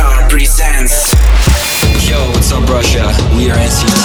Car presents. Yo, what's up, Russia? We are NCT.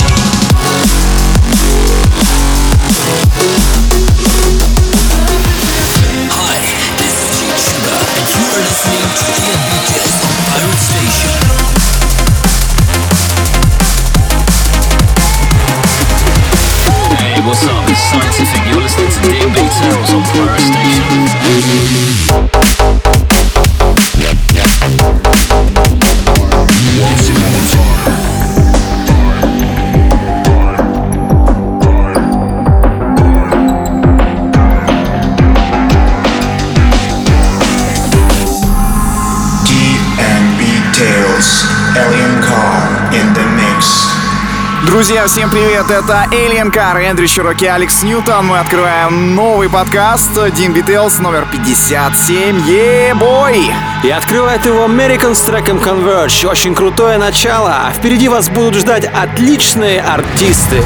Друзья, всем привет! Это Alien Car, Эндрю Чироки, Алекс Ньютон. Мы открываем новый подкаст Dean Beatles номер 57. Е-бой! И открывает его American с треком Converge. Очень крутое начало. Впереди вас будут ждать отличные артисты.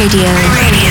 Radio. Radio.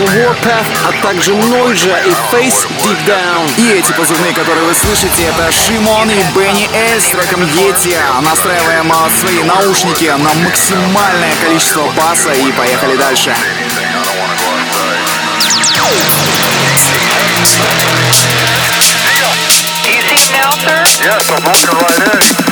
Треком Warpath, а также Noija и Face Deep Down. И эти позывные, которые вы слышите, это Шимон и Бенни Эль с треком Yeti. Настраиваем а, свои наушники на максимальное количество баса и поехали дальше. Yes, I'm walking right in.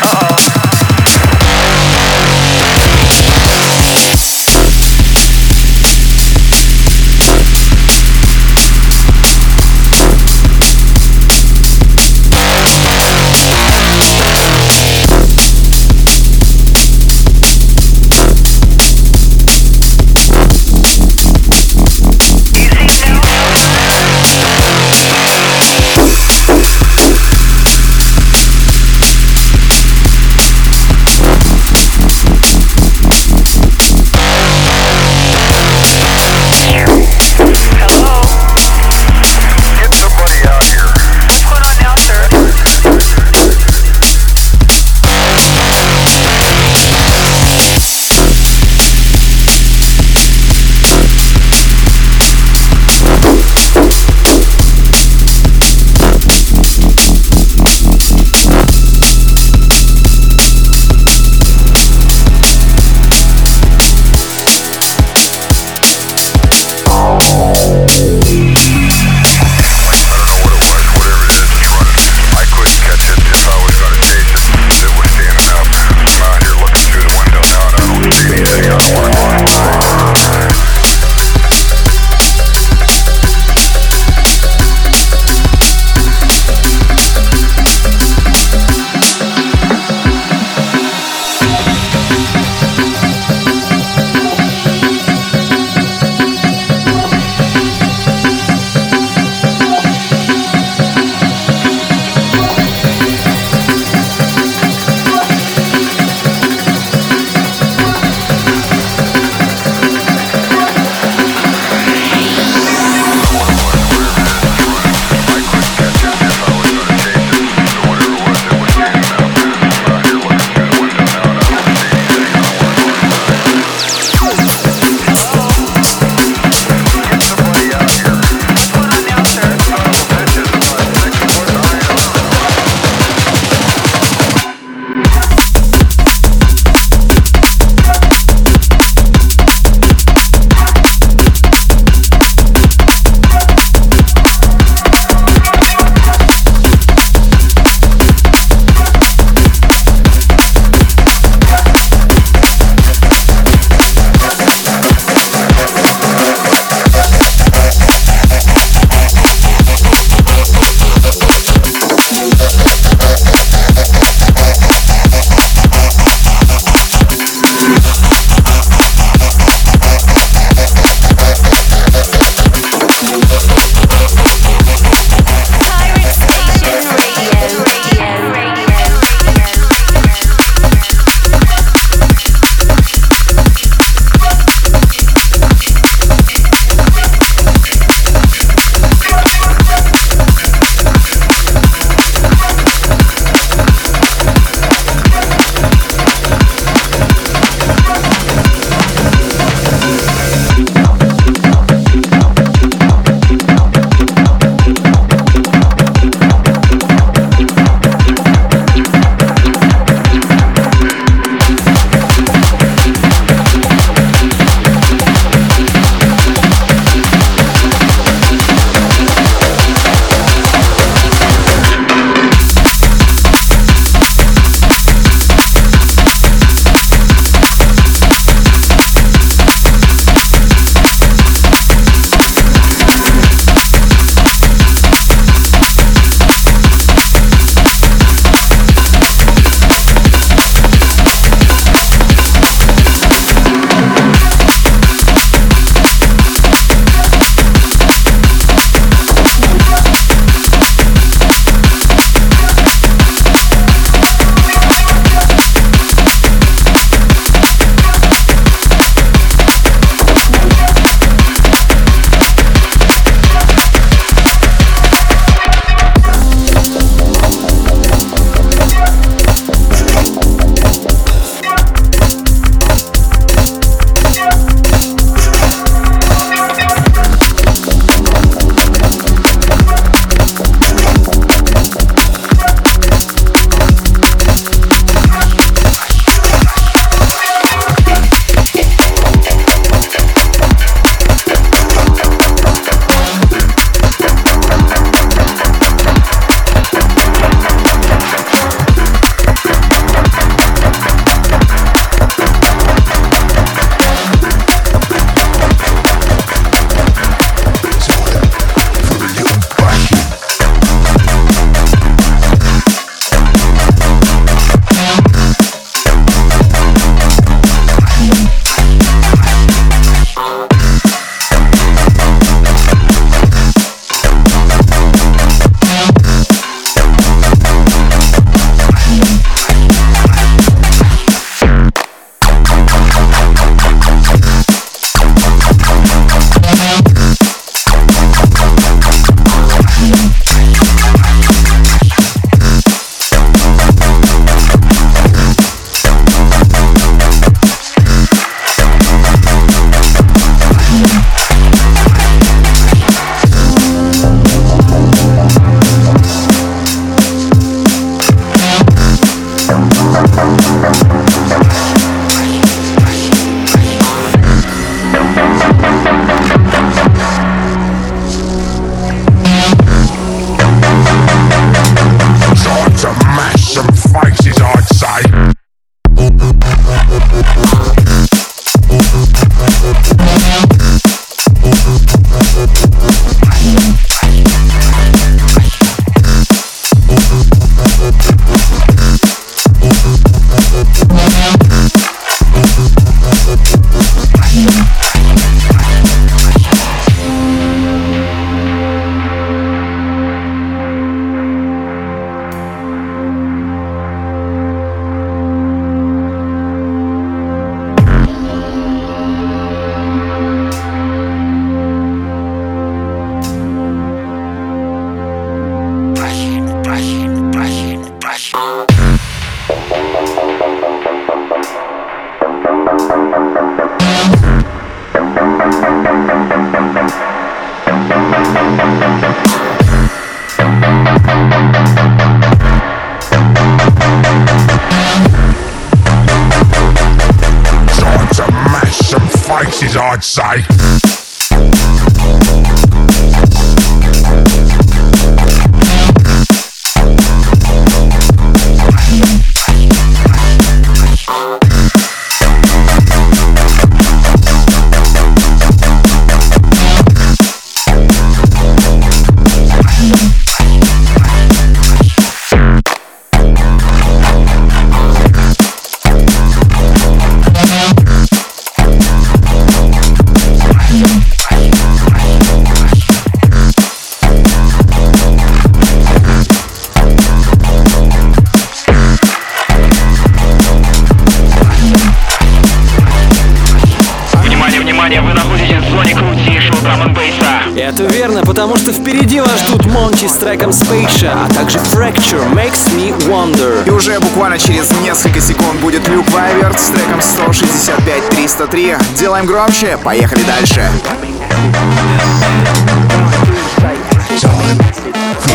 Connection, а также Fracture Makes Me Wonder. И уже буквально через несколько секунд будет Люк Вайверт с треком 165-303. Делаем громче, поехали дальше.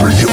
For you.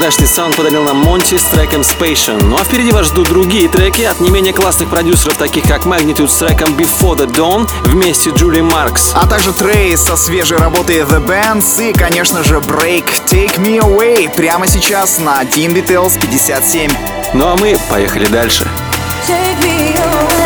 Прозрачный саунд подарил нам Монти с треком Spation. Ну а впереди вас ждут другие треки от не менее классных продюсеров, таких как Magnitude с треком Before the Dawn вместе Джули Маркс. А также Трейс со свежей работы The Bands и, конечно же, Break Take Me Away прямо сейчас на Dean Details 57. Ну а мы поехали дальше. Take me away.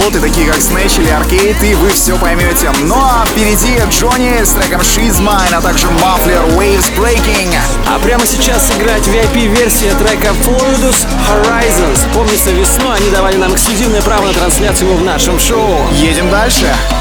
Работы, такие как Snatch или Arcade, и вы все поймете. Ну а впереди Джонни с треком She's Mine, а также Muffler Waves Breaking. А прямо сейчас играть VIP-версия трека Fluidus Horizons. Помнится, весной они давали нам эксклюзивное право на трансляцию его в нашем шоу. Едем дальше. Scared.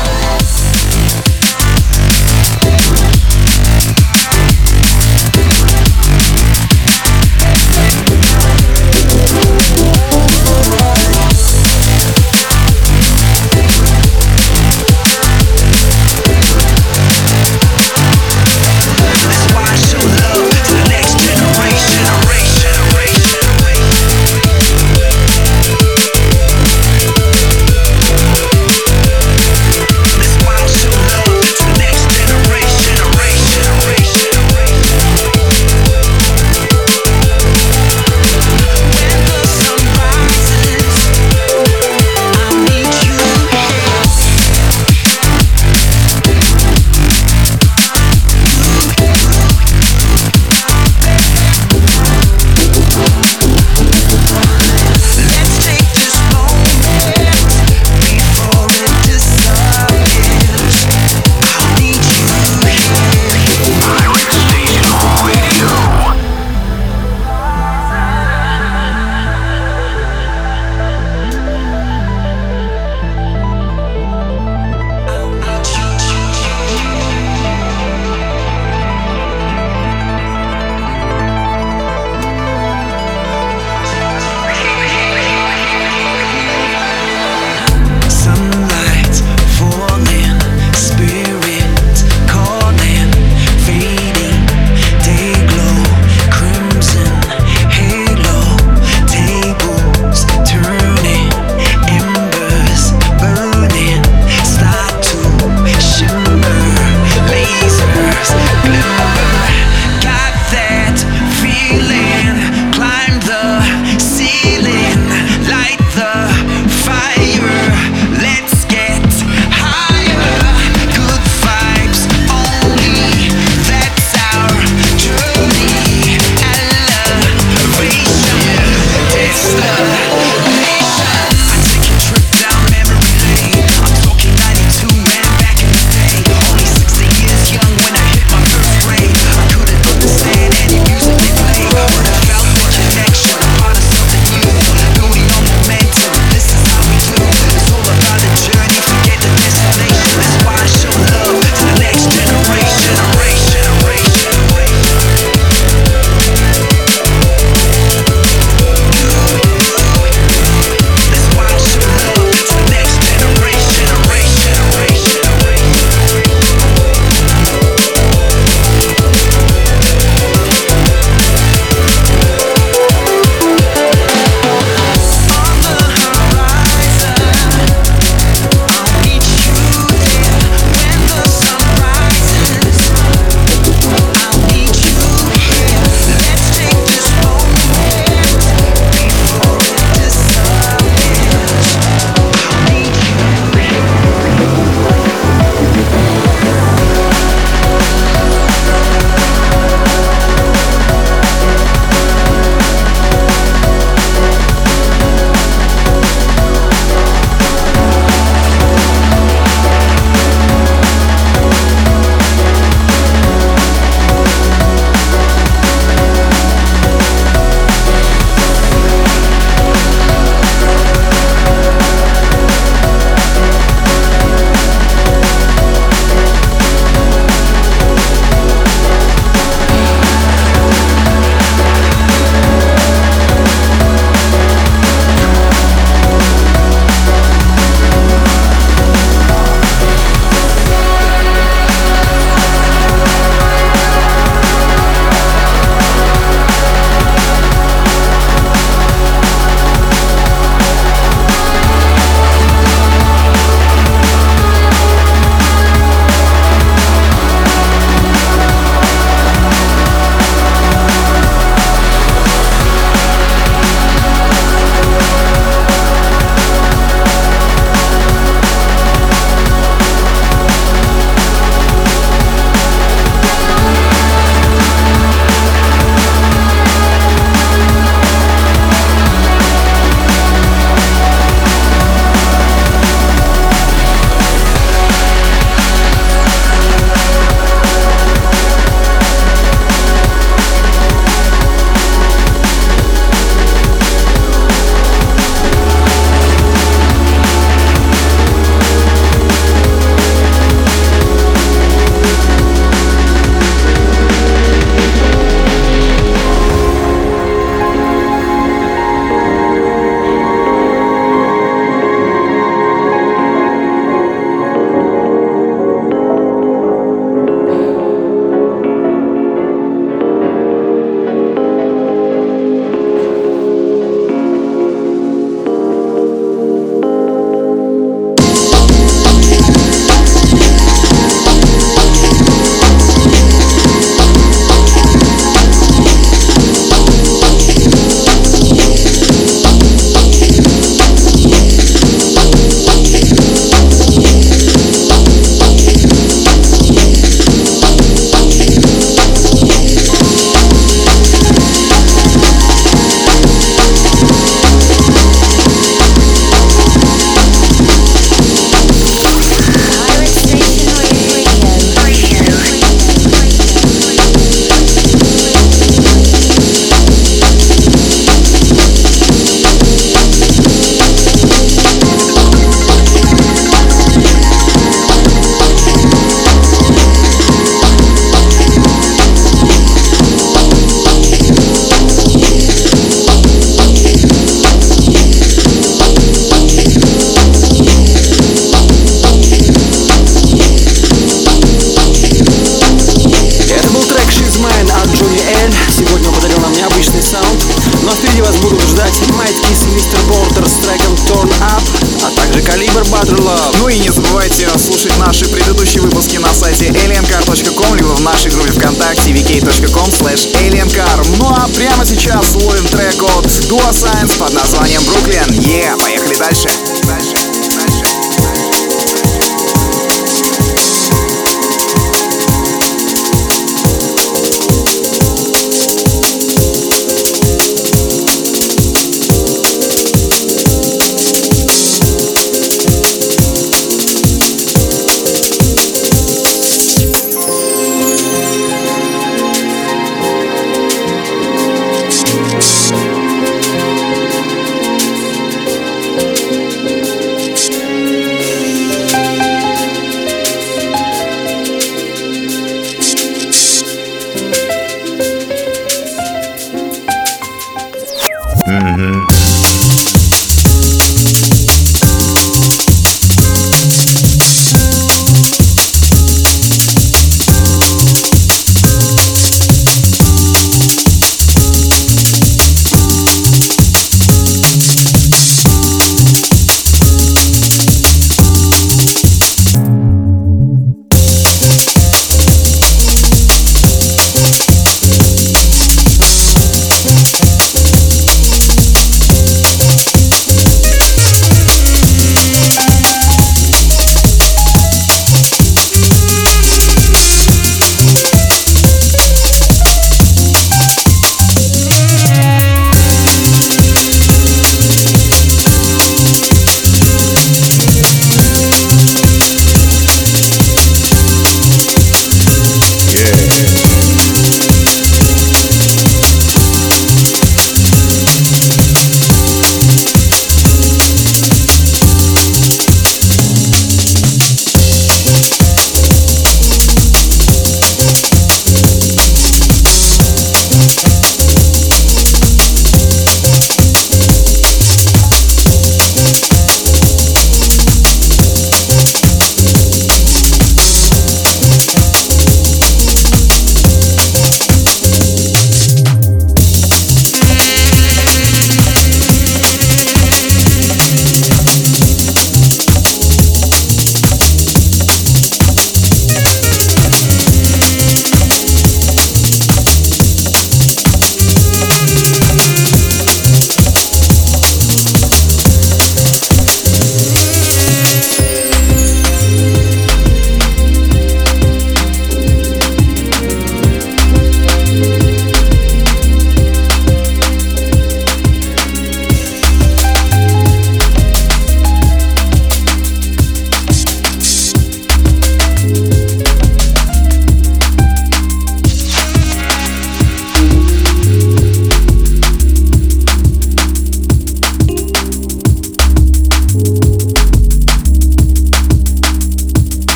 outside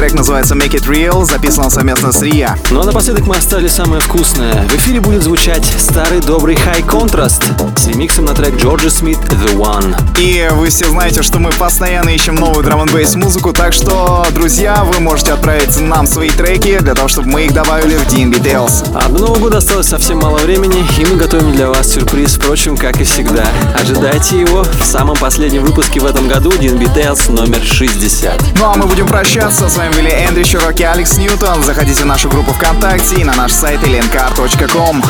Трек называется Make It Real, записан он совместно с Рия. Ну а напоследок мы оставили самое вкусное. В эфире будет звучать старый добрый High Contrast ремиксом на трек Джорджи Смит The One. И вы все знаете, что мы постоянно ищем новую драм н музыку, так что, друзья, вы можете отправить нам свои треки для того, чтобы мы их добавили в DNB Tales. А до Нового года осталось совсем мало времени, и мы готовим для вас сюрприз, впрочем, как и всегда. Ожидайте его в самом последнем выпуске в этом году DNB Tales номер 60. Ну а мы будем прощаться. С вами были Эндрю Широки, Алекс Ньютон. Заходите в нашу группу ВКонтакте и на наш сайт elenkar.com.